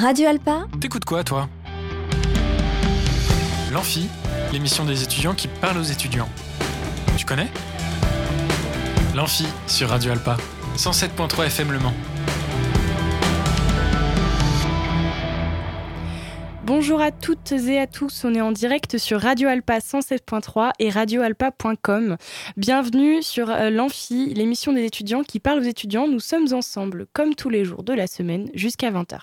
Radio Alpa T'écoutes quoi, toi? L'Amphi, l'émission des étudiants qui parlent aux étudiants. Tu connais? L'Amphi sur Radio Alpa, 107.3 FM Le Mans. Bonjour à toutes et à tous, on est en direct sur Radio Alpa 107.3 et radioalpa.com. Bienvenue sur euh, l'Amphi, l'émission des étudiants qui parle aux étudiants. Nous sommes ensemble, comme tous les jours de la semaine, jusqu'à 20h.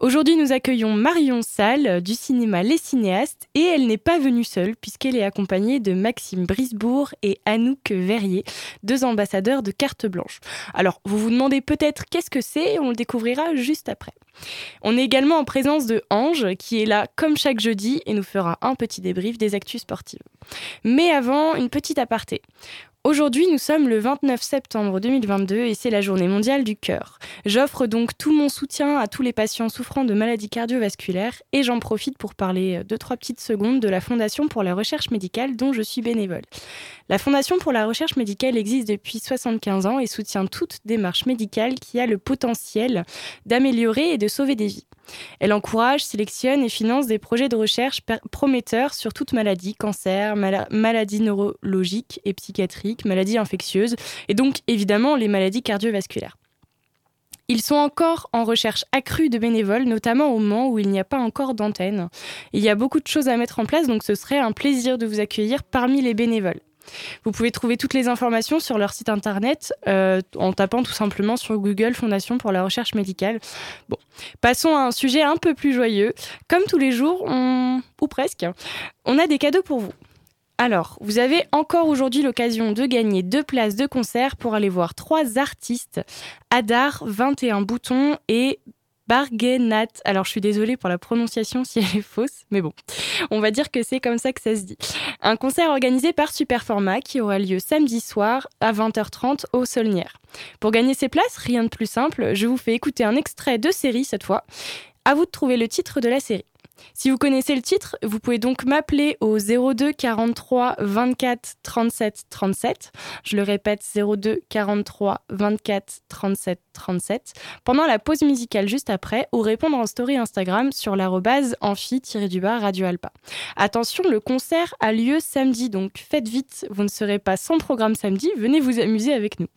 Aujourd'hui, nous accueillons Marion Salle du cinéma Les Cinéastes et elle n'est pas venue seule puisqu'elle est accompagnée de Maxime Brisbourg et Anouk Verrier, deux ambassadeurs de carte blanche. Alors, vous vous demandez peut-être qu'est-ce que c'est, on le découvrira juste après. On est également en présence de Ange qui est là comme chaque jeudi et nous fera un petit débrief des actus sportives. Mais avant, une petite aparté. Aujourd'hui, nous sommes le 29 septembre 2022 et c'est la journée mondiale du cœur. J'offre donc tout mon soutien à tous les patients souffrant de maladies cardiovasculaires et j'en profite pour parler de trois petites secondes de la Fondation pour la recherche médicale dont je suis bénévole. La Fondation pour la recherche médicale existe depuis 75 ans et soutient toute démarche médicale qui a le potentiel d'améliorer et de sauver des vies. Elle encourage, sélectionne et finance des projets de recherche prometteurs sur toute maladie, cancer, maladies neurologiques et psychiatriques, maladies infectieuses et donc évidemment les maladies cardiovasculaires. Ils sont encore en recherche accrue de bénévoles, notamment au Mans où il n'y a pas encore d'antenne. Il y a beaucoup de choses à mettre en place, donc ce serait un plaisir de vous accueillir parmi les bénévoles. Vous pouvez trouver toutes les informations sur leur site internet euh, en tapant tout simplement sur Google Fondation pour la recherche médicale. Bon, passons à un sujet un peu plus joyeux. Comme tous les jours, ou presque, on a des cadeaux pour vous. Alors, vous avez encore aujourd'hui l'occasion de gagner deux places de concert pour aller voir trois artistes, Adar, 21 boutons et Bargenat. Alors, je suis désolée pour la prononciation si elle est fausse, mais bon, on va dire que c'est comme ça que ça se dit. Un concert organisé par Superformat qui aura lieu samedi soir à 20h30 au Solnière. Pour gagner ces places, rien de plus simple, je vous fais écouter un extrait de série cette fois. À vous de trouver le titre de la série. Si vous connaissez le titre, vous pouvez donc m'appeler au 02 43 24 37 37. Je le répète, 02 43 24 37 37 pendant la pause musicale juste après ou répondre en story Instagram sur l'arrobase amphi-du-bas Radio Alpa. Attention, le concert a lieu samedi, donc faites vite, vous ne serez pas sans programme samedi, venez vous amuser avec nous.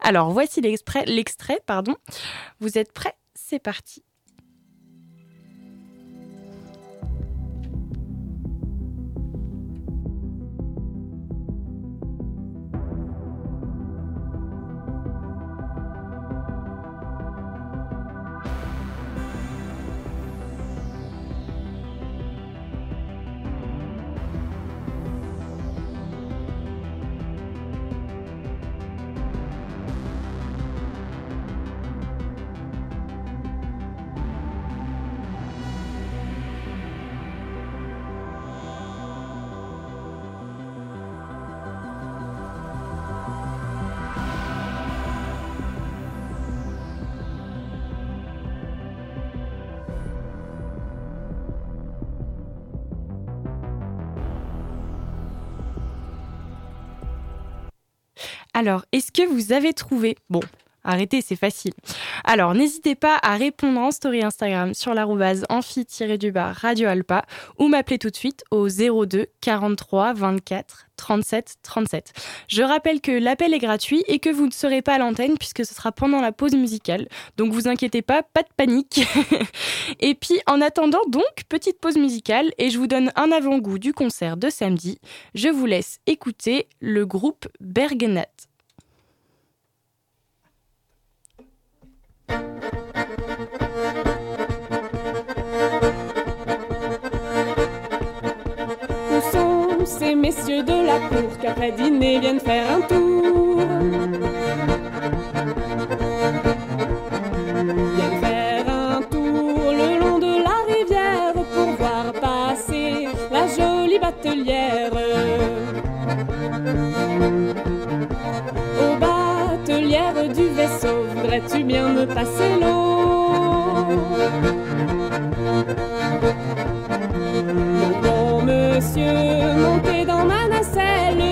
Alors voici l'extrait, pardon. Vous êtes prêts? C'est parti. Alors, est-ce que vous avez trouvé Bon, arrêtez, c'est facile. Alors, n'hésitez pas à répondre en story Instagram sur l'arrobase amphi-du-bar Radio Alpa ou m'appeler tout de suite au 02 43 24 37 37. Je rappelle que l'appel est gratuit et que vous ne serez pas à l'antenne puisque ce sera pendant la pause musicale. Donc vous inquiétez pas, pas de panique. et puis en attendant donc, petite pause musicale et je vous donne un avant-goût du concert de samedi. Je vous laisse écouter le groupe Bergenat. Ces messieurs de la cour qu'après dîner viennent faire un tour. Voudrais-tu bien me passer l'eau? monsieur, montez dans ma nacelle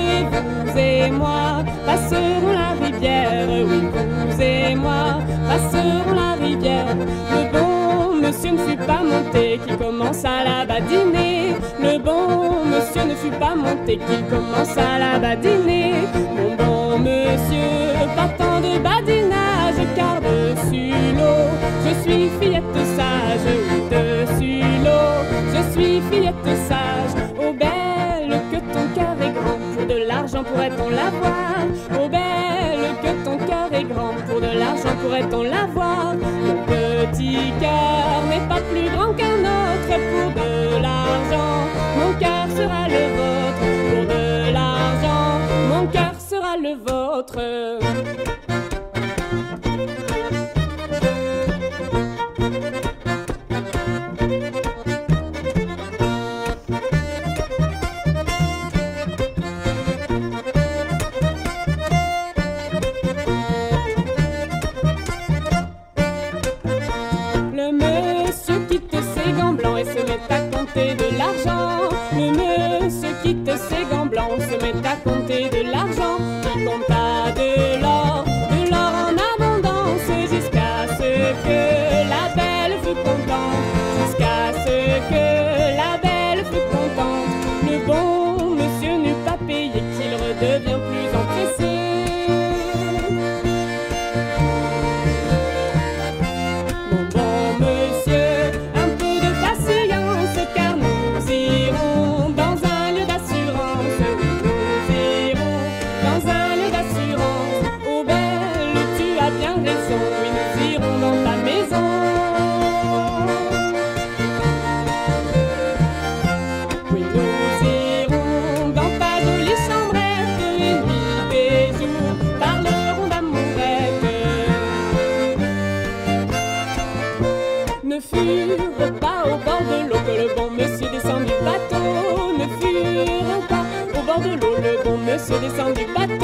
vous et moi passerons la rivière. Oui, vous et moi passerons la rivière. Le bon monsieur ne fut pas monté qu'il commence à la badiner. Le bon monsieur ne fut pas monté qu'il commence à la badiner. Mon bon monsieur, partant de badinage, car dessus l'eau, je suis fillette sage. Dessus l'eau, je suis fillette sage. Oh belle que ton cœur est grand, pour de l'argent pourrait-on l'avoir. Oh belle que ton cœur est grand, pour de l'argent pourrait-on l'avoir. Mon petit cœur n'est pas plus grand qu'un autre pour de l'argent. Mon cœur sera le vôtre pour de l'argent. Mon cœur sera le vôtre. Monsieur descend du bateau.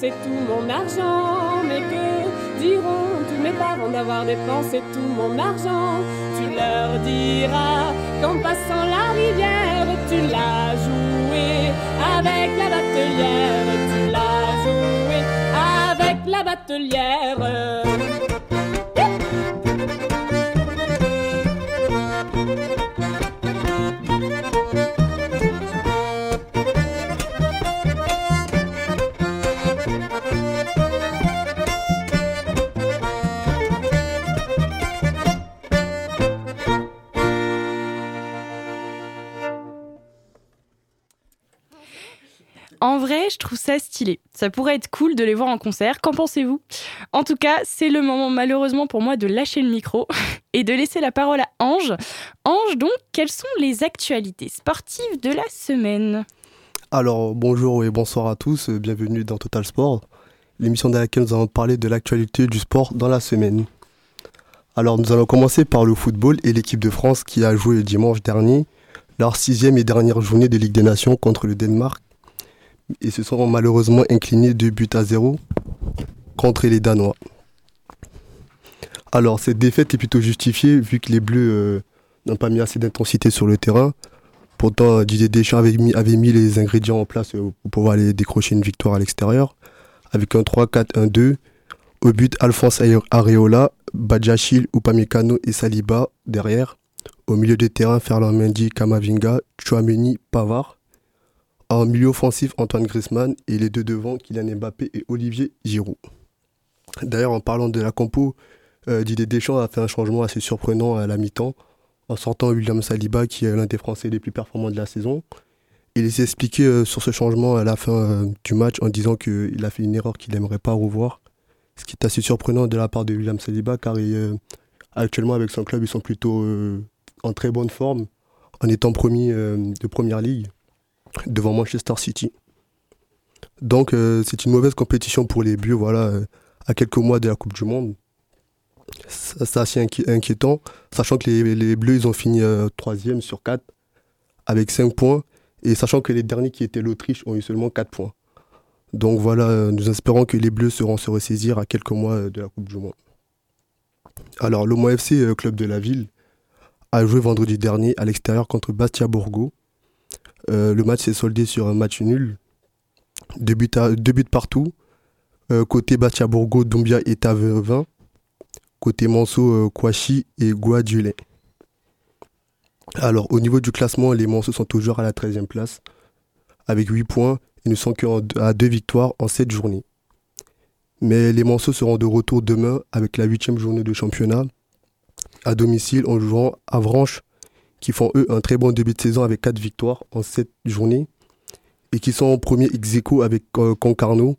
Dépensé tout mon argent? Mais que diront tous mes parents d'avoir dépensé tout mon argent? Tu leur diras qu'en passant la rivière, tu l'as joué avec la batelière. Tu l'as joué avec la batelière. Je trouve ça stylé. Ça pourrait être cool de les voir en concert. Qu'en pensez-vous? En tout cas, c'est le moment malheureusement pour moi de lâcher le micro et de laisser la parole à Ange. Ange, donc, quelles sont les actualités sportives de la semaine? Alors, bonjour et bonsoir à tous, bienvenue dans Total Sport, l'émission dans laquelle nous allons parler de l'actualité du sport dans la semaine. Alors, nous allons commencer par le football et l'équipe de France qui a joué le dimanche dernier leur sixième et dernière journée de Ligue des Nations contre le Danemark et se sont malheureusement inclinés 2 buts à 0 contre les Danois. Alors, cette défaite est plutôt justifiée vu que les Bleus euh, n'ont pas mis assez d'intensité sur le terrain. Pourtant, Didier Deschamps avait mis, les ingrédients en place euh, pour pouvoir aller décrocher une victoire à l'extérieur. Avec un 3-4-1-2. Au but, Alphonse Areola, Badjachil, Upamecano et Saliba derrière. Au milieu de terrain, Ferland Mendy, Kamavinga, Chouameni, Pavard. En milieu offensif, Antoine Griezmann et les deux devant, Kylian Mbappé et Olivier Giroud. D'ailleurs, en parlant de la compo, euh, Didier Deschamps a fait un changement assez surprenant à la mi-temps en sortant William Saliba, qui est l'un des Français les plus performants de la saison. Il s'est expliqué euh, sur ce changement à la fin euh, du match en disant qu'il a fait une erreur qu'il n'aimerait pas revoir. Ce qui est assez surprenant de la part de William Saliba, car actuellement avec son club, ils sont plutôt en très bonne forme, en étant promis de Première Ligue, devant Manchester City. Donc euh, c'est une mauvaise compétition pour les Bleus, voilà, euh, à quelques mois de la Coupe du Monde. C'est assez inquiétant, sachant que les, Bleus, ils ont fini euh, troisième sur 4 avec 5 points, et sachant que les derniers qui étaient l'Autriche ont eu seulement 4 points. Donc voilà, nous espérons que les Bleus seront se ressaisir à quelques mois de la Coupe du Monde. Alors, l'Omo FC, club de la ville, a joué vendredi dernier à l'extérieur contre Bastia Borgo. Le match s'est soldé sur un match nul. Deux buts, partout. côté Bastia Borgo, Dombia à 20 côté Manso, euh, Kouachi et Guadulé. Alors, au niveau du classement, les Manso sont toujours à la 13e place, avec 8 points, et ne sont qu'à 2 victoires en 7 journées. Mais les Manceaux seront de retour demain avec la 8 journée de championnat, à domicile en jouant à Vranches, qui font eux un très bon début de saison avec 4 victoires en 7 journées, et qui sont en premier ex avec euh, Concarneau,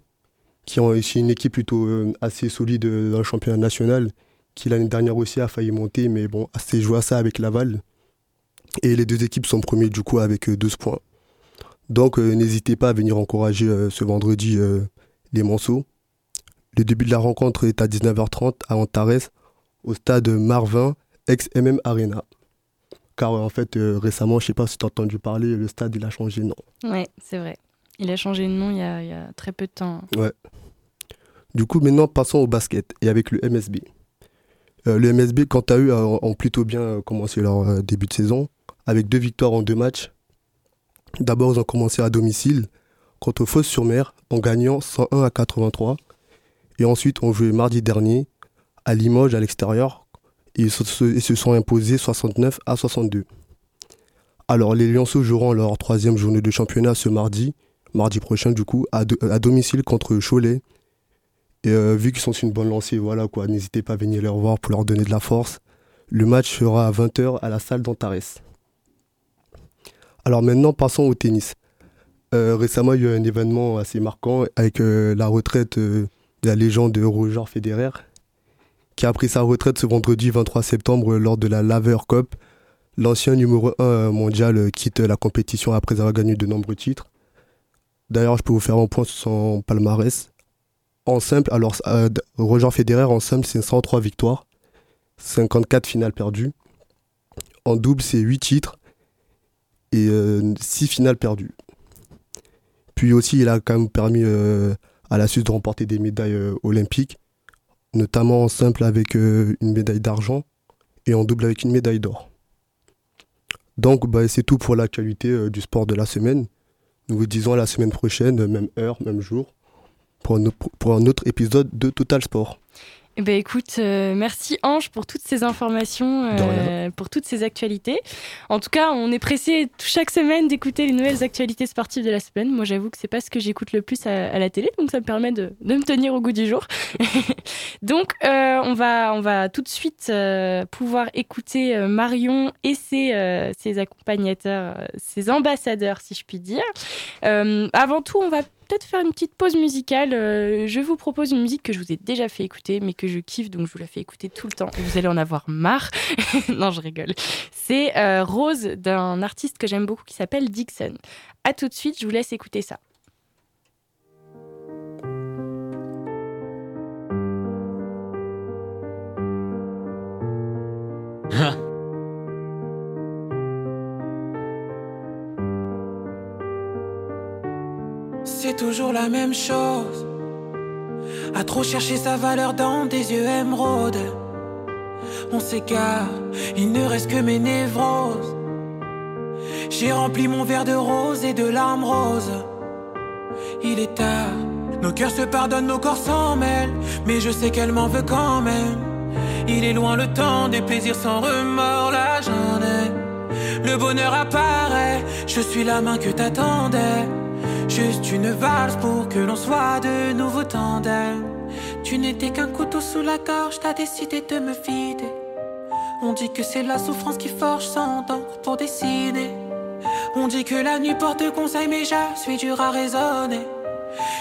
qui ont aussi une équipe plutôt euh, assez solide dans le championnat national qui l'année dernière aussi a failli monter, mais bon, c'est joué à ça avec Laval. Et les deux équipes sont premiers du coup avec 12 euh, points. Donc euh, n'hésitez pas à venir encourager euh, ce vendredi les Monceaux. Le début de la rencontre est à 19h30 à Antares, au stade Marvin, ex-MM Arena. Car en fait, récemment, je ne sais pas si tu as entendu parler, le stade il a changé de nom. Ouais, c'est vrai. Il a changé de nom il y a, il y a très peu de temps. Ouais. Du coup, maintenant, passons au basket et avec le MSB. Euh, le MSB, quant à eux, ont plutôt bien euh, commencé leur euh, début de saison, avec deux victoires en deux matchs. D'abord, ils ont commencé à domicile contre Fos-sur-Mer en gagnant 101 à 83. Et ensuite, on joué mardi dernier à Limoges à l'extérieur. Ils se, sont imposés 69 à 62. Alors, les Lyonceaux joueront leur troisième journée de championnat ce mardi, mardi prochain du coup, à, à domicile contre Cholet et euh, vu qu'ils sont une bonne lancée, voilà quoi, n'hésitez pas à venir les revoir pour leur donner de la force. Le match sera à 20h à la salle d'Antares. Alors maintenant, passons au tennis. Euh, récemment, il y a eu un événement assez marquant avec euh, la retraite de la légende de Roger Federer, qui a pris sa retraite ce vendredi 23 septembre lors de la Laver Cup. L'ancien numéro 1 mondial quitte la compétition après avoir gagné de nombreux titres. D'ailleurs, je peux vous faire un point sur son palmarès. En simple, alors euh, Roger Federer en simple, c'est 103 victoires, 54 finales perdues. En double, c'est 8 titres et 6 euh, finales perdues. Puis aussi, il a quand même permis euh, à la Suisse de remporter des médailles olympiques, notamment en simple avec une médaille d'argent et en double avec une médaille d'or. Donc, bah, c'est tout pour l'actualité du sport de la semaine. Nous vous disons à la semaine prochaine, même heure, même jour pour un, autre épisode de Total Sport. Eh ben écoute, euh, merci Ange pour toutes ces informations, euh, pour toutes ces actualités. En tout cas, on est pressé chaque semaine d'écouter les nouvelles actualités sportives de la semaine. Moi, j'avoue que c'est pas ce que j'écoute le plus à, la télé, donc ça me permet de, de me tenir au goût du jour. donc, euh, on va on va tout de suite pouvoir écouter Marion et ses, ses accompagnateurs, ses ambassadeurs, si je puis dire. avant tout, on va peut-être faire une petite pause musicale. Euh, je vous propose une musique que je vous ai déjà fait écouter, mais que je kiffe, donc je vous la fais écouter tout le temps. Vous allez en avoir marre. non, je rigole. C'est euh, Rose d'un artiste que j'aime beaucoup qui s'appelle Dixon. À tout de suite, je vous laisse écouter ça. Toujours la même chose. À trop chercher sa valeur dans des yeux émeraudes. On s'égare, il ne reste que mes névroses. J'ai rempli mon verre de rose et de larmes roses. Il est tard, nos cœurs se pardonnent, nos corps s'en mêlent. Mais je sais qu'elle m'en veut quand même. Il est loin le temps des plaisirs sans remords, j'en ai. Le bonheur apparaît, je suis la main que t'attendais. Juste une valse pour que l'on soit de nouveau tandem. Tu n'étais qu'un couteau sous la gorge, t'as décidé de me vider. On dit que c'est la souffrance qui forge sans d'encre pour dessiner. On dit que la nuit porte conseil, mais je suis dur à raisonner.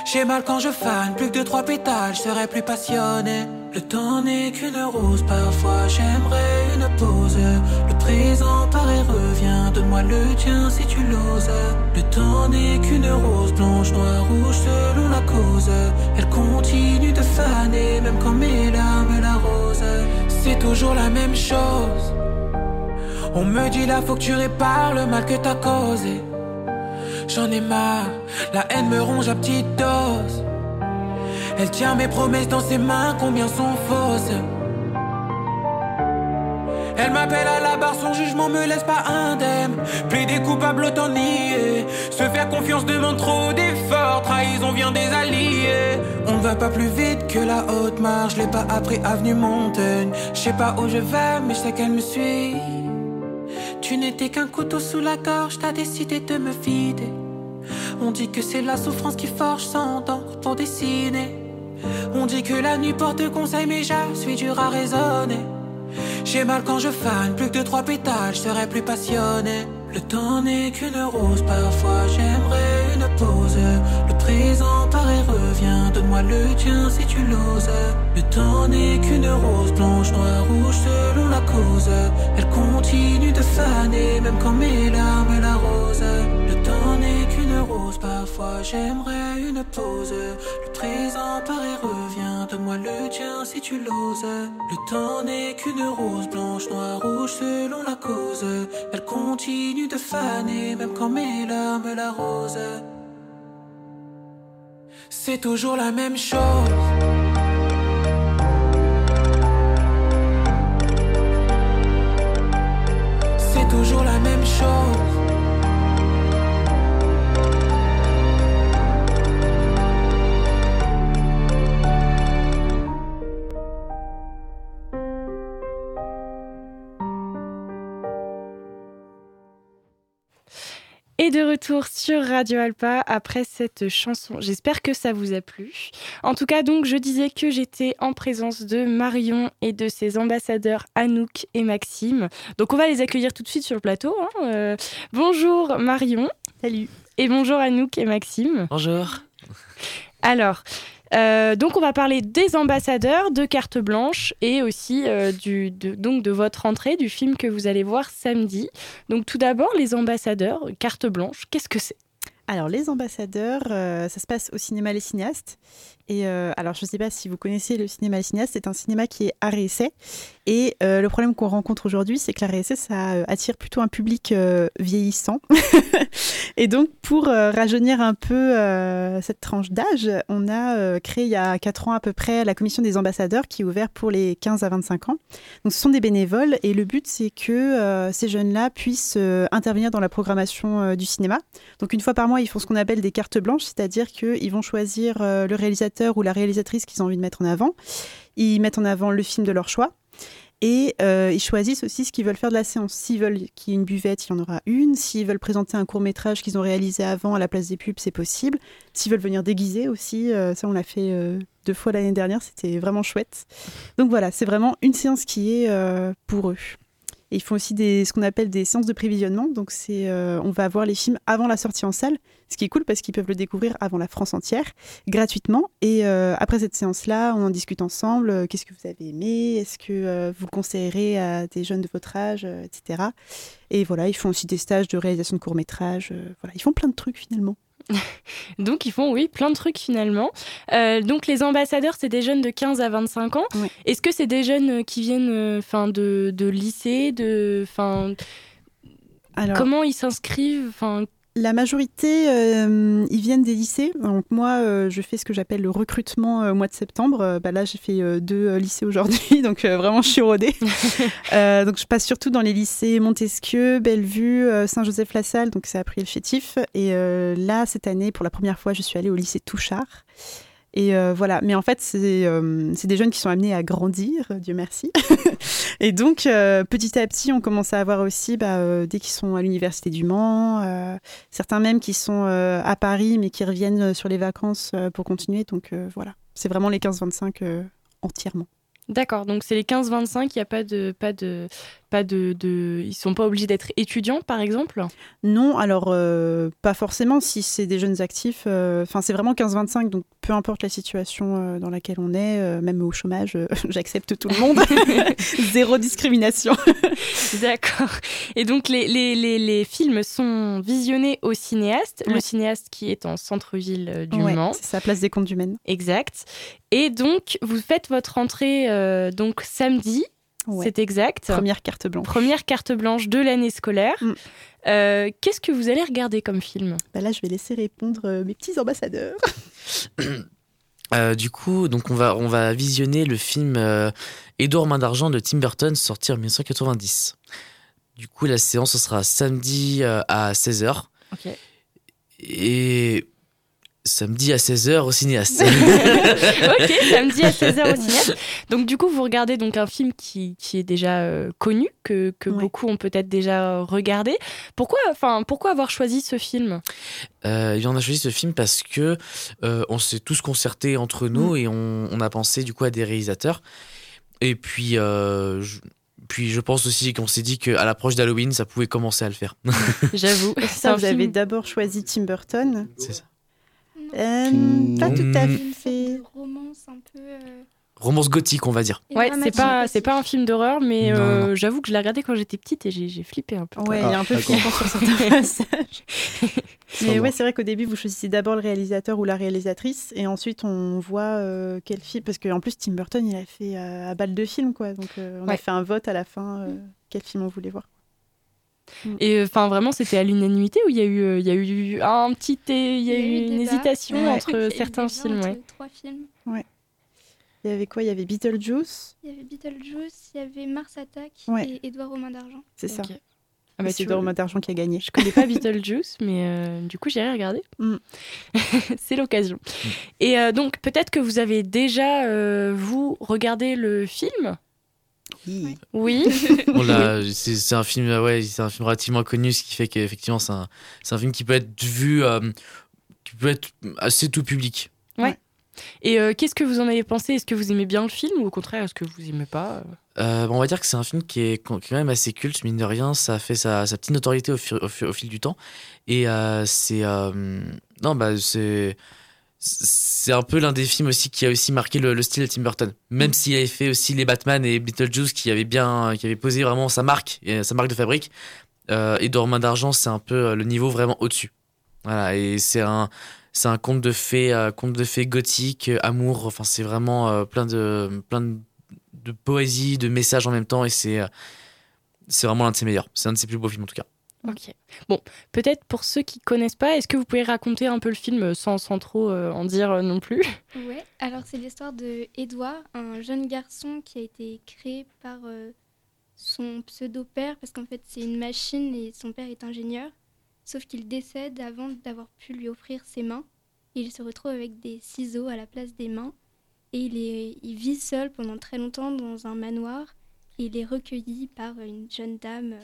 J'ai mal quand je fane, plus que trois pétales, je serais plus passionné. Le temps n'est qu'une rose, parfois j'aimerais une pause. Le présent paraît revient, donne-moi le tien si tu l'oses. Le temps n'est qu'une rose, blanche, noire, rouge selon la cause. Elle continue de faner, même quand mes larmes l'arrosent. C'est toujours la même chose. On me dit là faut que tu répares le mal que t'as causé. J'en ai marre, la haine me ronge à petite dose. Elle tient mes promesses dans ses mains, combien sont fausses. Elle m'appelle à la barre, son jugement me laisse pas indemne. Plaider coupable, autant nier. Se faire confiance demande trop d'efforts. Trahison vient des alliés. On ne va pas plus vite que la haute marche. L'ai pas appris avenue Montaigne. Je sais pas où je vais, mais je sais qu'elle me suit. Tu n'étais qu'un couteau sous la gorge, t'as décidé de me vider. On dit que c'est la souffrance qui forge sans d'encre pour dessiner. On dit que la nuit porte conseil, mais je suis dur à raisonner. J'ai mal quand je fane, plus que de trois pétales, je serais plus passionné. Le temps n'est qu'une rose, parfois j'aimerais une pause. Le présent paraît revient, donne-moi le tien si tu l'oses. Le temps n'est qu'une rose, blanche, noire, rouge selon la cause. Elle continue de faner, même quand mes larmes l'arrosent. Rose, parfois j'aimerais une pause. Le présent paraît revient, donne-moi le tien si tu l'oses. Le temps n'est qu'une rose, blanche, noire, rouge selon la cause. Elle continue de faner, même quand mes larmes l'arrosent. C'est toujours la même chose. C'est toujours la même chose. Et de retour sur Radio Alpa après cette chanson. J'espère que ça vous a plu. En tout cas, donc, je disais que j'étais en présence de Marion et de ses ambassadeurs Anouk et Maxime. Donc, on va les accueillir tout de suite sur le plateau. hein. Euh, bonjour Marion. Salut. Et bonjour Anouk et Maxime. Bonjour. Alors, euh, donc on va parler des ambassadeurs, de carte blanche et aussi euh, donc de votre entrée du film que vous allez voir samedi. Donc tout d'abord, les ambassadeurs, carte blanche, qu'est-ce que c'est? Alors, les ambassadeurs, euh, ça se passe au cinéma Les Cinéastes. Et euh, alors, je ne sais pas si vous connaissez le cinéma Les Cinéastes, c'est un cinéma qui est arrêt essai. Et euh, le problème qu'on rencontre aujourd'hui, c'est que l'arrêt essai, ça attire plutôt un public vieillissant. et donc, pour rajeunir un peu cette tranche d'âge, on a créé il y a 4 ans à peu près la commission des ambassadeurs qui est ouverte pour les 15 à 25 ans. Donc, ce sont des bénévoles et le but, c'est que ces jeunes-là puissent intervenir dans la programmation du cinéma. Donc une fois par mois, ils font ce qu'on appelle des cartes blanches, c'est-à-dire qu'ils vont choisir euh, le réalisateur ou la réalisatrice qu'ils ont envie de mettre en avant. Ils mettent en avant le film de leur choix. Et euh, ils choisissent aussi ce qu'ils veulent faire de la séance. S'ils veulent qu'il y ait une buvette, il y en aura une. S'ils veulent présenter un court métrage qu'ils ont réalisé avant à la place des pubs, c'est possible. S'ils veulent venir déguiser aussi, euh, ça on l'a fait deux fois l'année dernière, c'était vraiment chouette. Donc voilà, c'est vraiment une séance qui est pour eux. Ils font aussi ce qu'on appelle des séances de prévisionnement. Donc, euh, on va voir les films avant la sortie en salle, ce qui est cool parce qu'ils peuvent le découvrir avant la France entière, gratuitement. Et euh, après cette séance-là, on en discute ensemble. Euh, Qu'est-ce que vous avez aimé? Est-ce que vous le conseillerez à des jeunes de votre âge, etc. Et voilà, ils font aussi des stages de réalisation de courts-métrages. voilà, ils font plein de trucs finalement. Donc ils font, oui, plein de trucs finalement. Euh, donc les ambassadeurs, c'est des jeunes de 15 à 25 ans. Oui. Est-ce que c'est des jeunes euh, qui viennent euh, 'fin, de, de lycée de, 'fin, Alors, Comment ils s'inscrivent La majorité, euh, ils viennent des lycées. Donc moi, euh, je fais ce que j'appelle le recrutement euh, au mois de septembre. Bah là, j'ai fait deux lycées aujourd'hui, donc vraiment, je suis rodée. Donc je passe surtout dans les lycées Montesquieu, Bellevue, Saint-Joseph-la-Salle, donc c'est après le chétif. Et là, cette année, pour la première fois, je suis allée au lycée Touchard. Et euh, voilà, mais en fait, c'est euh, des jeunes qui sont amenés à grandir, Dieu merci. et donc, euh, petit à petit, on commence à avoir aussi, bah, euh, dès qu'ils sont à l'université du Mans, euh, certains même qui sont à Paris, mais qui reviennent sur les vacances pour continuer. Donc voilà, c'est vraiment les 15-25 euh, entièrement. D'accord, donc c'est les 15-25, il n'y a pas de, pas, de, pas de, de, ils sont pas obligés d'être étudiants, par exemple? Non, alors euh, pas forcément si c'est des jeunes actifs. euh, Enfin, c'est vraiment 15-25, donc peu importe la situation euh, dans laquelle on est, même au chômage, j'accepte tout le monde. Zéro discrimination. D'accord. Et donc les, les, les, les films sont visionnés au cinéaste, le cinéaste qui est en centre-ville du Ouais, Mans. c'est ça, place des comptes du Maine. Exact. Et donc vous faites votre entrée donc samedi, Ouais. c'est exact. Première carte blanche. Première carte blanche de l'année scolaire. Mm. Euh, Qu'est-ce que vous allez regarder comme film? Bah là, je vais laisser répondre euh, mes petits ambassadeurs. Euh, du coup, donc on va, on va visionner le film euh, Édouard Main d'Argent de Tim Burton, sorti en 1990. Du coup, la séance, ce sera samedi euh, à 16h. Ok. Et samedi à 16h au cinéaste. ok, samedi à 16h au cinéaste. Donc du coup, vous regardez donc un film qui, qui est déjà euh, connu, que, que Ouais. beaucoup ont peut-être déjà regardé. Pourquoi, enfin, pourquoi avoir choisi ce film? Euh, on a choisi ce film parce que euh, on s'est tous concertés entre nous Mm. et on, on a pensé du coup à des réalisateurs. Et puis, euh, je, puis je pense aussi qu'on s'est dit qu'à l'approche d'Halloween, ça pouvait commencer à le faire. J'avoue. Ça, vous avez film- d'abord choisi Tim Burton. C'est ça. Euh, pas tout à fait. romance un peu. euh, Romance gothique, on va dire. Ouais, c'est pas, c'est pas un film d'horreur, mais euh, j'avoue que je l'ai regardé quand j'étais petite et j'ai j'ai flippé un peu. Ouais, il y a un peu Ah, flippant sur certains passages. Mais ouais, c'est vrai qu'au début, vous choisissez d'abord le réalisateur ou la réalisatrice, et ensuite on voit euh, quel film. Parce qu'en plus, Tim Burton, il a fait euh, à balle de film, quoi. Donc euh, on Ouais. a fait un vote à la fin, euh, quel film on voulait voir. Et enfin, vraiment, c'était à l'unanimité où il y a eu, euh, il y a eu un petit, il y a eu une débat. hésitation Ouais. entre certains films. entre Ouais. Trois films. Il y avait quoi? Il y avait Beetlejuice, Il y avait Beetlejuice, il y avait Mars Attack Ouais. et Édouard aux mains d'argent. c'est ça. Ah Ah bah, c'est Dor vois, d'argent qui a gagné. Je connais pas Beetlejuice, mais euh, du coup, j'irai regarder. Mm. c'est l'occasion. Mm. Et euh, donc, peut-être que vous avez déjà, euh, vous, regardé le film Oui. Oui. On l'a- c'est c'est un film, euh, ouais, c'est un film relativement connu, ce qui fait qu'effectivement, c'est un, c'est un film qui peut être vu, euh, qui peut être assez tout public. Et euh, qu'est-ce que vous en avez pensé? Est-ce que vous aimez bien le film ou au contraire, est-ce que vous aimez pas Euh, bon, on va dire que c'est un film qui est, quand même assez culte, mine de rien. Ça a fait sa, sa petite notoriété au, fur- au fil du temps. Et euh, c'est. euh, non, bah, c'est. C'est un peu l'un des films aussi qui a aussi marqué le, le style de Tim Burton. Même s'il avait fait aussi les Batman et Beetlejuice qui avaient bien, qui avaient posé vraiment sa marque, et sa marque de fabrique. Euh, et Main d'argent, c'est un peu euh, le niveau vraiment au-dessus. Voilà, et c'est un, c'est un conte de fées, euh, conte de fées gothique, euh, amour. Enfin, c'est vraiment plein de, plein de, de poésie, de messages en même temps, et c'est, c'est vraiment l'un de ses meilleurs. C'est un de ses plus beaux films en tout cas. Ok. Bon, peut-être pour ceux qui connaissent pas, est-ce que vous pouvez raconter un peu le film sans, sans trop euh, en dire euh, non plus? Ouais, alors c'est l'histoire de Edouard, un jeune garçon qui a été créé par euh, son pseudo-père, parce qu'en fait c'est une machine et son père est ingénieur, sauf qu'il décède avant d'avoir pu lui offrir ses mains. Il se retrouve avec des ciseaux à la place des mains, et il, vit seul pendant très longtemps dans un manoir, et il est recueilli par une jeune dame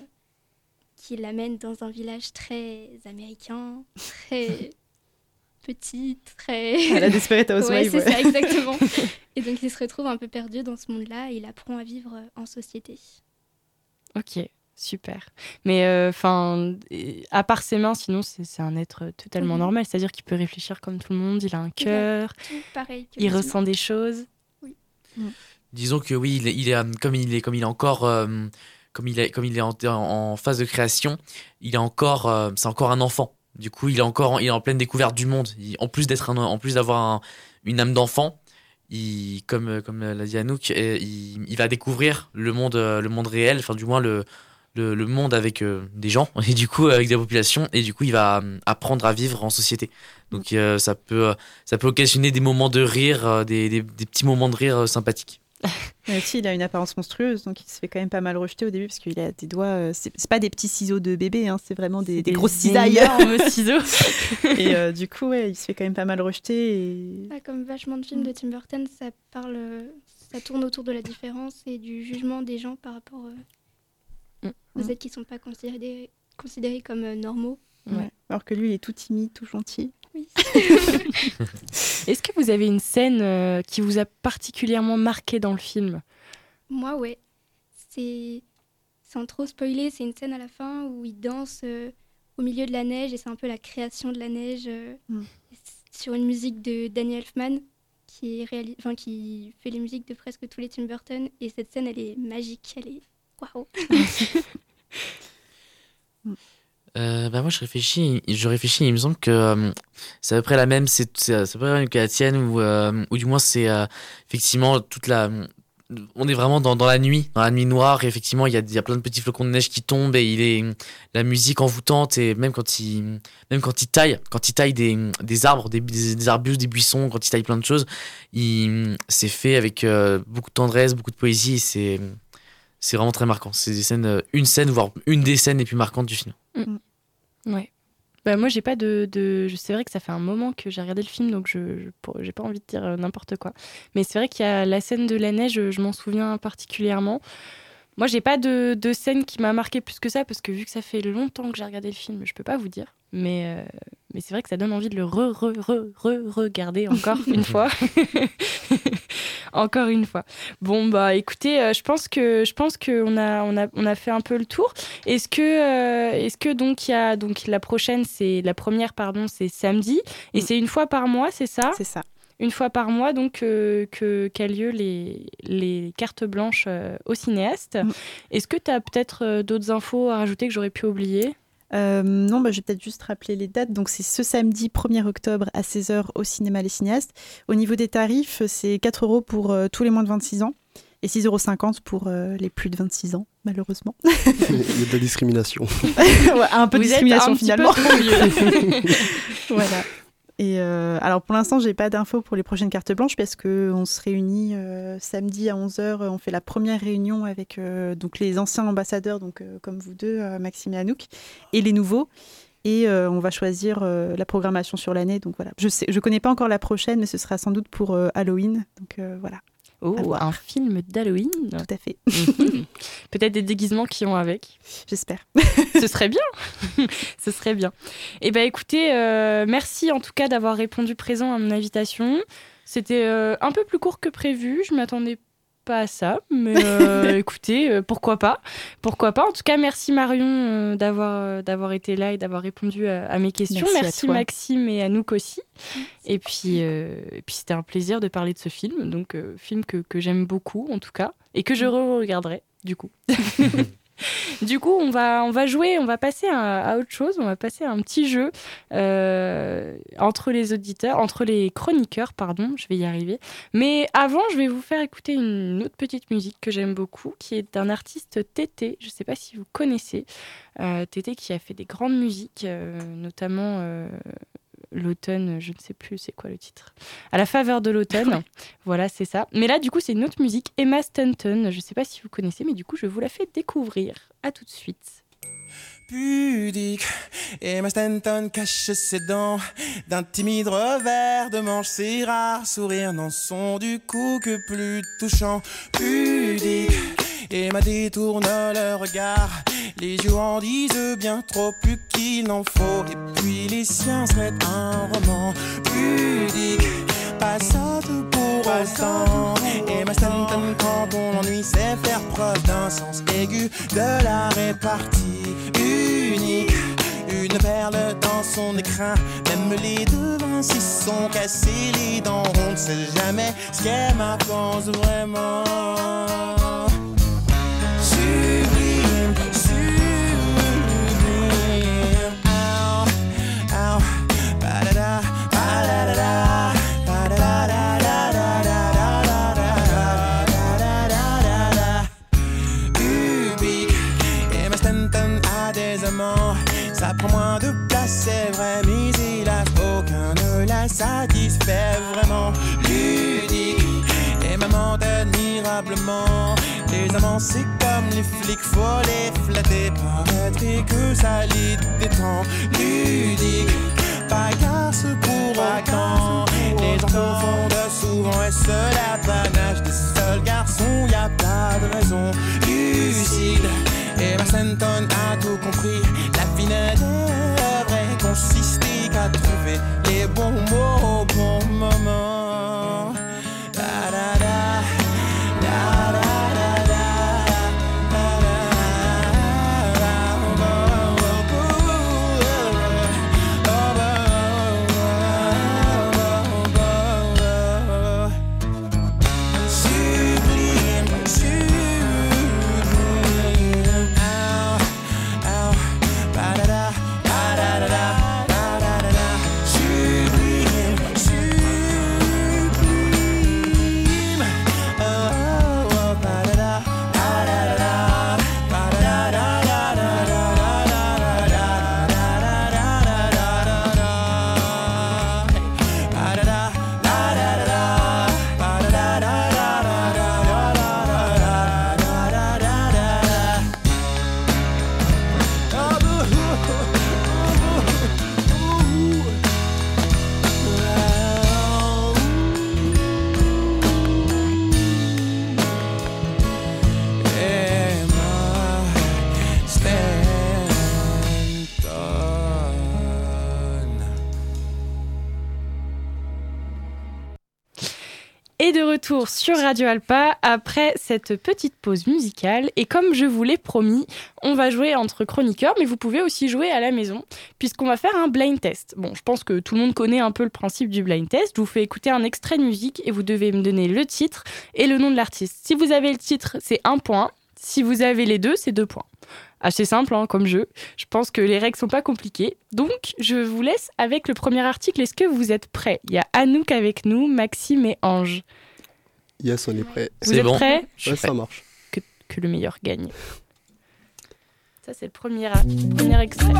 qui l'amène dans un village très américain, très petit, très... À la Desperate Ouais, Housewives. c'est ouais. ça, exactement. et donc il se retrouve un peu perdu dans ce monde-là et il apprend à vivre en société. Ok, super. Mais euh, enfin, à part ses mains, sinon c'est c'est un être totalement Mhm. normal. C'est-à-dire qu'il peut réfléchir comme tout le monde. Il a un Il cœur. Tout pareil. que Il les ressent des choses. Disons que oui, il est, il est, comme il est, comme il est encore, euh, comme il est, comme il est en, phase de création, il est encore, euh, c'est encore un enfant. Du coup, il est encore, en- il est en pleine découverte du monde. En plus d'être en plus d'avoir un- une âme d'enfant, il, comme, euh, comme l'a dit Anouk, il, va découvrir le monde, euh, le monde réel, enfin du moins le, le, le monde avec des gens et du coup avec des populations et du coup il va apprendre à vivre en société. Donc ça peut, ça peut occasionner des moments de rire, des, des, petits moments de rire sympathiques. Mais aussi, il a une apparence monstrueuse, donc il se fait quand même pas mal rejeter au début parce qu'il a des doigts. euh, c'est pas des petits ciseaux de bébé, hein, c'est vraiment des, des grosses cisailles. ciseaux. et euh, du coup, ouais, il se fait quand même pas mal rejeter. Et... Ah, comme vachement de films de Tim Burton, ça parle, ça tourne autour de la différence et du jugement des gens par rapport euh, Mm. aux êtres qui sont pas considérés, considérés comme euh, normaux. Ouais. Alors que lui, il est tout timide, tout gentil. Oui. Est-ce que vous avez une scène euh, qui vous a particulièrement marqué dans le film? Moi, ouais. C'est sans trop spoiler, c'est une scène à la fin où il danse euh, au milieu de la neige et c'est un peu la création de la neige euh, Mm. sur une musique de Danny Elfman qui, réalise, enfin, qui fait les musiques de presque tous les Tim Burton. Et cette scène, elle est magique, elle est waouh. Euh, bah moi je réfléchis, je réfléchis, il me semble que euh, c'est à peu près la même, c'est à peu près la même que la tienne, ou, euh, ou du moins c'est euh, effectivement toute la... On est vraiment dans, dans la nuit, dans la nuit noire, et effectivement il y a, y a plein de petits flocons de neige qui tombent, et il est la musique envoûtante, et même quand il, même quand il taille, quand il taille des, des arbres, des, des, arbustes, des buissons, quand il taille plein de choses, il c'est fait avec beaucoup de tendresse, beaucoup de poésie, c'est... C'est vraiment très marquant. C'est des scènes, euh, une scène, voire une des scènes les plus marquantes du film. Ouais. Bah moi j'ai pas de, de... je- c'est vrai que ça fait un moment que j'ai regardé le film donc je j'ai pas envie de dire euh, n'importe quoi. Mais c'est vrai qu'il y a la scène de la neige, je, je m'en souviens particulièrement. Moi j'ai pas de, de scène qui m'a marqué plus que ça parce que vu que ça fait longtemps que j'ai regardé le film, je peux pas vous dire. Mais euh, mais c'est vrai que ça donne envie de le re re re re regarder encore une fois. encore une fois. Bon bah écoutez, euh, je pense que je pense que on a on a on a fait un peu le tour. Est-ce que, euh, est-ce que donc il y a donc la prochaine, c'est la première pardon, c'est samedi et Mm. c'est une fois par mois, c'est ça? C'est ça. Une fois par mois donc euh, que qu'a lieu les les cartes blanches euh, aux cinéastes. Mm. Est-ce que tu as peut-être euh, d'autres infos à rajouter que j'aurais pu oublier? Euh, non, bah, je vais peut-être juste rappeler les dates. Donc, c'est ce samedi 1er octobre à 16h au cinéma Les Cinéastes. Au niveau des tarifs, c'est 4 euros pour euh, tous les moins de 26 ans et 6,50 euros pour euh, les plus de 26 ans, malheureusement. Il y a de la discrimination. Ouais, un peu de êtes discrimination un petit peu finalement. trop vieux. voilà. Et euh, alors pour l'instant, j'ai pas d'infos pour les prochaines cartes blanches parce que on se réunit euh, samedi à 11h. On fait la première réunion avec euh, donc les anciens ambassadeurs, donc comme vous deux, Maxime et Anouk, et les nouveaux. Et on va choisir la programmation sur l'année. Donc voilà. Je sais, je connais pas encore la prochaine, mais ce sera sans doute pour Halloween. Donc voilà, Oh, un film d'Halloween. tout à fait. Mhm. Peut-être des déguisements qui ont avec. J'espère. Ce serait bien. Ce serait bien. Eh ben écoutez, euh, merci en tout cas d'avoir répondu présent à mon invitation. C'était euh, un peu plus court que prévu. Je m'attendais pas à ça, mais euh, écoutez, euh, pourquoi pas Pourquoi pas En tout cas, merci Marion euh, d'avoir d'avoir été là et d'avoir répondu à, à mes questions. Merci. Maxime et Anouk aussi. Et puis, et puis c'était un plaisir de parler de ce film, donc film que, que j'aime beaucoup en tout cas et que je re-regarderai du coup. Du coup, on va, on va jouer, on va passer à, autre chose, on va passer à un petit jeu euh, entre les auditeurs, entre les chroniqueurs, pardon, je vais y arriver. Mais avant, je vais vous faire écouter une autre petite musique que j'aime beaucoup, qui est d'un artiste Tété, je ne sais pas si vous connaissez. Euh, Tété qui a fait des grandes musiques, euh, notamment l'automne, je ne sais plus c'est quoi le titre. À la faveur de l'automne, voilà, c'est ça. Mais là, du coup, c'est une autre musique, Emma Stanton. Je ne sais pas si vous connaissez, mais du coup, je vous la fais découvrir. À tout de suite. pudique. Emma Stanton cache ses dents d'un timide revers de manche. Ses rares sourires n'en sont du coup que plus touchants. Pudique. Emma détourne le regard. Les yeux en disent bien trop plus qu'il n'en faut. Et puis les siens seraient un roman. Pudique. Passate pour autant. Emma Stanton, quand on l'ennuie, sait faire preuve d'un sens aigu de la répartie unique. Une perle dans son écrin, même les devins s'y sont cassés les dents. On ne sait jamais ce qu'Emma pense vraiment. Ça prend moins de place, c'est vrai, mais hélas, aucun ne la satisfait vraiment. Ludique, et maman admirablement. Les amants, c'est comme les flics, faut les flatter, paraîtrait que ça les détend. Ludique, pas garce pour autant. Les gens confondent souvent, et c'est l'apanage des seuls garçons, y a pas de raison. Lucide, et Stanton a tout compris. La finesse devrait consister qu'à trouver les bons mots au bon moment. Sur Radio Alpa après cette petite pause musicale. Et comme je vous l'ai promis, on va jouer entre chroniqueurs, mais vous pouvez aussi jouer à la maison, puisqu'on va faire un blind test. Bon, je pense que tout le monde connaît un peu le principe du blind test. Je vous fais écouter un extrait de musique et vous devez me donner le titre et le nom de l'artiste. Si vous avez le titre, c'est un point. Si vous avez les deux, c'est deux points. Assez simple hein, comme jeu. Je pense que les règles sont pas compliquées. Donc, je vous laisse avec le premier article. Est-ce que vous êtes prêts? Il y a Anouk avec nous, Maxime et Ange. Yes, on est prêt. Vous C'est êtes bon. prêts Ouais, ça marche. que, que le meilleur gagne. Ça, c'est le premier, ar- premier extrait.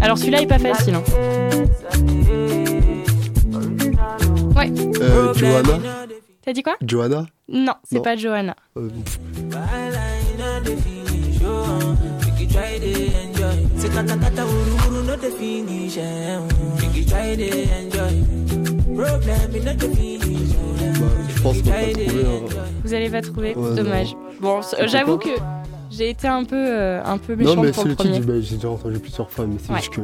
Alors, celui-là est pas facile. hein. Euh, Johanna T'as dit quoi? Johanna? Non, c'est Non. pas Johanna. Euh, bah, je pense qu'on va pas trouver. hein. Vous allez pas trouver Ouais, Dommage. Bon, c- Pourquoi j'avoue que j'ai été un peu, euh, un peu Non, méchante mais pour c'est le le titre, bah, j'ai déjà entendu plusieurs fois, mais c'est Ouais. juste que.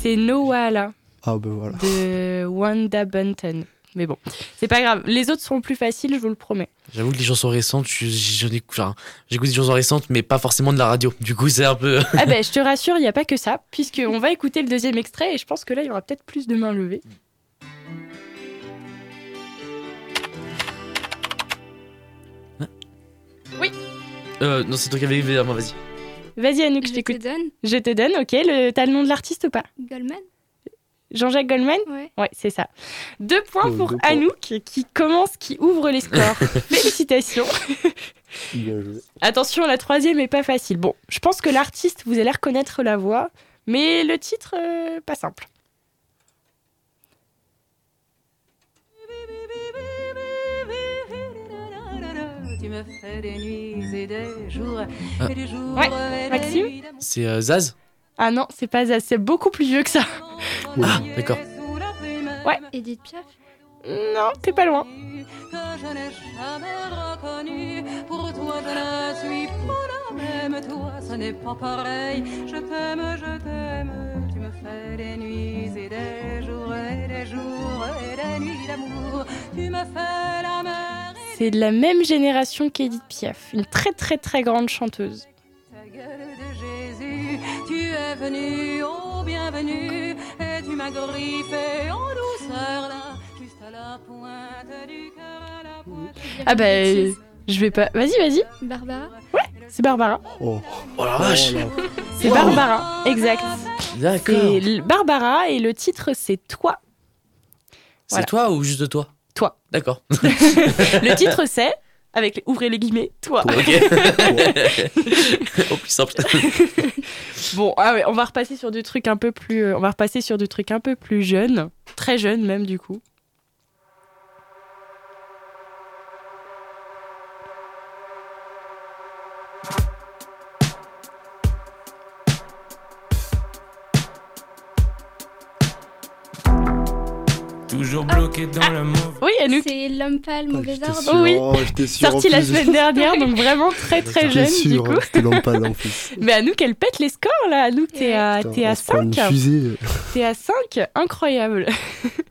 C'est Noala Ah, ben voilà. de Wanda Bunton. Mais bon, c'est pas grave. Les autres sont plus faciles, je vous le promets. J'avoue que les chansons récentes, je- j'en écoute, enfin, j'écoute des chansons récentes, mais pas forcément de la radio. Du coup, c'est un peu. Ah ben, je te rassure, il n'y a pas que ça, puisqu'on va écouter le deuxième extrait et je pense que là, il y aura peut-être plus de mains levées. Euh, non, c'est toi qui avais levé, moi, vas-y. Vas-y, Anouk, je Je te t'écoute. donne Je te donne, ok. Le... T'as le nom de l'artiste ou pas? Goldman Jean-Jacques Goldman? Ouais. Ouais, c'est ça. Deux points Oh, pour deux points. Anouk qui commence, qui ouvre les scores. Félicitations. Bien joué. Attention, la troisième est pas facile. Bon, je pense que l'artiste, vous allez reconnaître la voix, mais le titre, euh, pas simple. Tu me fais des nuits et des jours Ah. et des jours Ouais, et des Maxime. C'est euh, Zaz Ah non, c'est pas ça, c'est beaucoup plus vieux que ça. Ah, d'accord. Ouais. Edith Piaf Non, t'es pas loin. Que je n'ai jamais reconnu Pour toi je ne suis pas la même Toi ce n'est pas pareil Je t'aime, je t'aime Tu me fais des nuits et des jours et des jours et des nuits d'amour Tu me fais la mer C'est de la même génération qu'Edith Piaf, une très très très grande chanteuse. Ta gueule de Jésus, tu es venu, oh bienvenue, et tu m'as griffé en douceur là, juste à la pointe du cœur, à la pointe. Ah bah, euh, je vais pas. Vas-y, vas-y, Barbara c'est Barbara. Oh, Oh la oh vache là. C'est Barbara, exact. D'accord. C'est Barbara et le titre c'est Toi. C'est voilà. toi ou juste toi? Toi. D'accord. Le titre c'est, avec les, ouvrez les guillemets, Toi. Toi. Au plus simple. Bon, ah ouais, on va repasser sur du truc un peu plus, euh, on va repasser sur du truc un peu plus jeune, très jeune même du coup. Toujours bloqué dans le move. Oui, Anouk, C'est L'homme pâle, mauvais J'étais ordre. sûr, Oui. oh, sûr, sorti la semaine dernière, donc vraiment très très jeune du sûr, coup. hein, C'était Lampal en plus. Mais Anouk, elle pète les scores là. Anouk, t'es à, Putain, t'es à on se prend une 5. fusée. T'es à 5 Incroyable.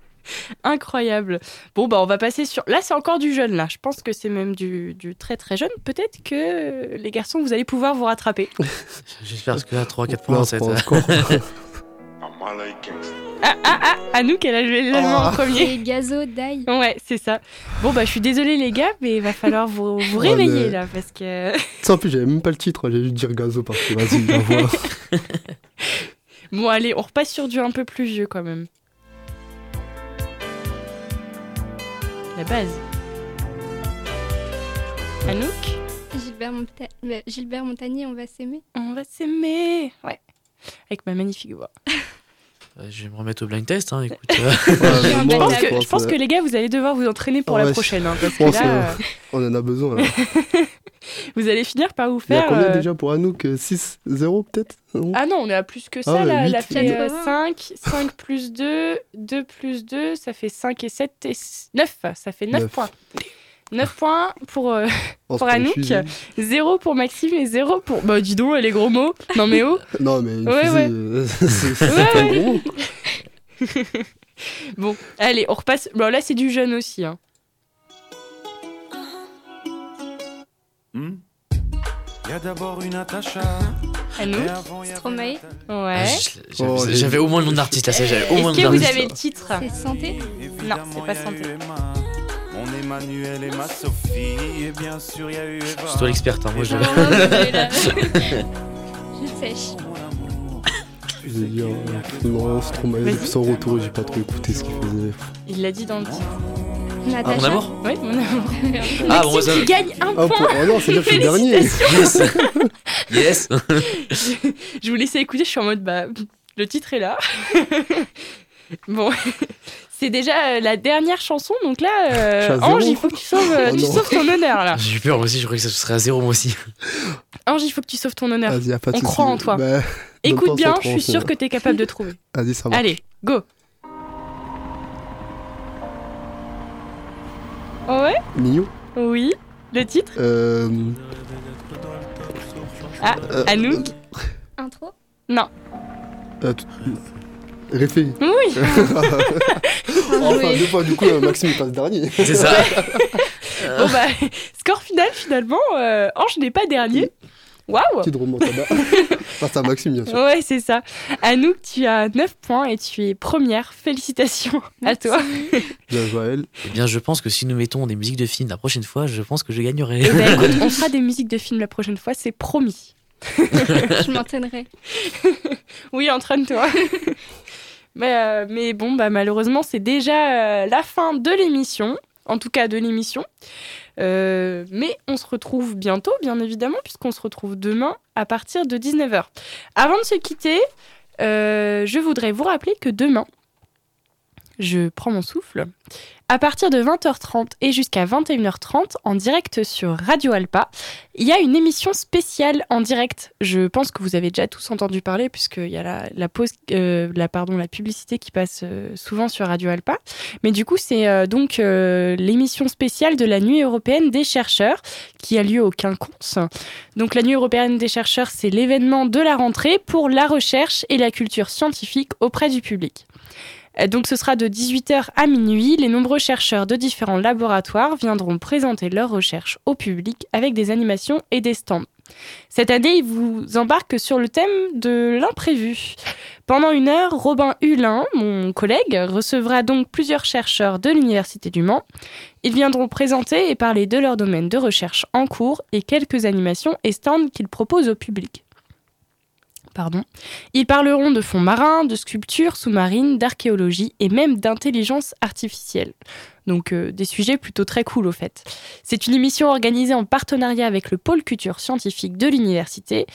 Incroyable. Bon, bah, on va passer sur. Là, c'est encore du jeune, là. Je pense que c'est même du, du très très jeune. Peut-être que les garçons, vous allez pouvoir vous rattraper. J'espère que là, 3-4 Là, points, ça va être- encore. Ah, ah, ah Anouk, elle a joué l'allemand en premier. C'est Gazo Dai. Ouais, c'est ça. Bon, bah, je suis désolée, les gars, mais il va falloir vous, vous Oh, réveiller, mais- là, parce que. En plus, j'avais même pas le titre, j'ai juste dire gazo parce que vas-y. Bon, allez, on repasse sur du un peu plus vieux, quand même. La base. Anouk Gilbert, Monta- euh, Gilbert Montagnier, on va s'aimer. On va s'aimer. Ouais. Avec ma magnifique voix. Euh, Je vais me remettre au blind test, hein, écoute. euh, Ouais, Je pense, que, je pense que les gars, vous allez devoir vous entraîner pour Ouais, la je- prochaine. hein, parce je que pense, là, euh, euh, On en a besoin. Là. vous allez finir par vous Il y a faire. combien euh, déjà pour Anouk 6-0 peut-être non Ah non, on est à plus que ça. Ah ouais, là. Elle huit. a fait euh, Quatre. 5, 5 plus 2, 2 plus 2, ça fait 5 et 7 et 9. Ça fait 9, Neuf. points. 9 points pour, euh, se pour Anouk, fusée. 0 pour Maxime et 0 pour. Bah dis donc, les gros mots. Non mais oh Non, mais une Ouais, fusée, ouais. euh, c'est Ouais, pas ouais. gros. bon, allez, on repasse. Bon, là, c'est du jeune aussi. Hein. Hmm Il y a d'abord une Natacha. Anouk Stromae. Ouais. Ah, J'avais Oh, au moins le nom d'artiste là, ça, j'avais au moins Est-ce que vous avez le titre? C'est Santé Non, c'est pas santé. Emmanuel et ma Sophie. Et bien sûr, il y a eu Eva. C'est toi l'experte, hein, moi je. Ah. Je sèche. Je vais dire, euh, non, Stromae, Vas-y. sans retour, j'ai pas trop écouté ce qu'il faisait. Il l'a dit dans le titre. Ah, mon amour Oui, mon amour. Ah, bon, ça- qui gagne un Ah, point. pour- oh non, que je suis le dernier. Yes Yes je vous laissais écouter, je suis en mode bah le titre est là. bon, c'est déjà euh, la dernière chanson, donc là, euh. Ange, il faut que tu sauves, euh, Oh tu sauves ton honneur là. J'ai eu peur moi aussi, je croyais que ça serait à zéro moi aussi. Ange, il faut que tu sauves ton honneur. Vas-y, y a pas de On croit en toi. Bah, Écoute bien, je suis ça. que tu es capable de trouver. Vas-y, ça va. Allez, go. Oh ouais? Mignon. Oui. Le titre? Euh, Ah, euh, Anouk Intro? Non. euh, Réfé. Oui. enfin, deux fois, du coup, euh, Maxime passe dernier. C'est ça bon bah, score final finalement, euh, Ange n'est pas dernier. Waouh Petite remontada. Face à Maxime, bien sûr. Ouais, c'est ça. Anouk, tu as 9 points et tu es première. Félicitations à toi. Bien joué à elle. Eh bien, je pense que si nous mettons des musiques de films la prochaine fois, je pense que je gagnerai. Et bah écoute, on fera des musiques de films la prochaine fois, c'est promis. Je m'entraînerai. Oui, entraîne-toi. Mais, euh, mais bon, bah malheureusement, c'est déjà euh, la fin de l'émission. En tout cas, de l'émission. Euh, mais on se retrouve bientôt, bien évidemment, puisqu'on se retrouve demain à partir de 19h. Avant de se quitter, je voudrais vous rappeler que demain, je prends mon souffle, à partir de 20h30 et jusqu'à 21h30, en direct sur Radio Alpa, il y a une émission spéciale en direct. Je pense que vous avez déjà tous entendu parler, puisqu'il y a la, pause, euh, publicité qui passe euh, souvent sur Radio Alpa. Mais du coup, c'est euh, donc l'émission spéciale de la Nuit européenne des chercheurs qui a lieu au Quinconce. Donc, la Nuit européenne des chercheurs, c'est l'événement de la rentrée pour la recherche et la culture scientifique auprès du public. Donc ce sera de 18h à minuit. Les nombreux chercheurs de différents laboratoires viendront présenter leurs recherches au public avec des animations et des stands. Cette année, ils vous embarquent sur le thème de l'imprévu. Pendant une heure, Robin Hulin, mon collègue, recevra donc plusieurs chercheurs de l'Université du Mans. Ils viendront présenter et parler de leur domaine de recherche en cours et quelques animations et stands qu'ils proposent au public. Ils parleront de fonds marins, de sculptures sous-marines, d'archéologie et même d'intelligence artificielle. Donc euh, des sujets plutôt très cool au fait. C'est une émission organisée en partenariat avec le pôle culture scientifique de l'université.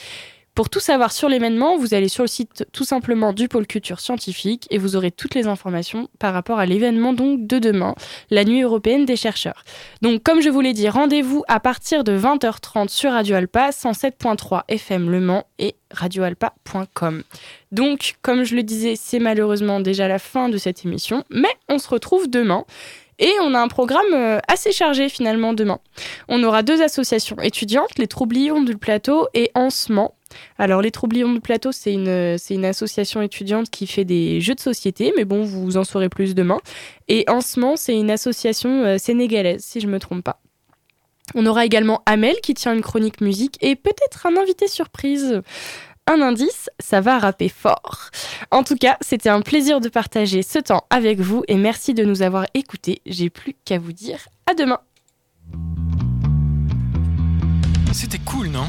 Pour tout savoir sur l'événement, vous allez sur le site tout simplement du pôle culture scientifique et vous aurez toutes les informations par rapport à l'événement donc de demain, la nuit européenne des chercheurs. Donc comme je vous l'ai dit, rendez-vous à partir de 20h30 sur Radio Alpa 107.3 FM Le Mans et radioalpa.com. Donc comme je le disais, c'est malheureusement déjà la fin de cette émission, mais on se retrouve demain. Et on a un programme euh, assez chargé finalement demain. On aura deux associations étudiantes, les Troublions du Plateau et Ancement. Alors les Troublions du Plateau, c'est une, association étudiante qui fait des jeux de société, mais bon, vous en saurez plus demain. Et Ancement, c'est une association euh, sénégalaise, si je ne me trompe pas. On aura également Amel qui tient une chronique musique et peut-être un invité surprise. Un indice, ça va rapper fort. En tout cas, c'était un plaisir de partager ce temps avec vous et merci de nous avoir écoutés. J'ai plus qu'à vous dire à demain. C'était cool, non?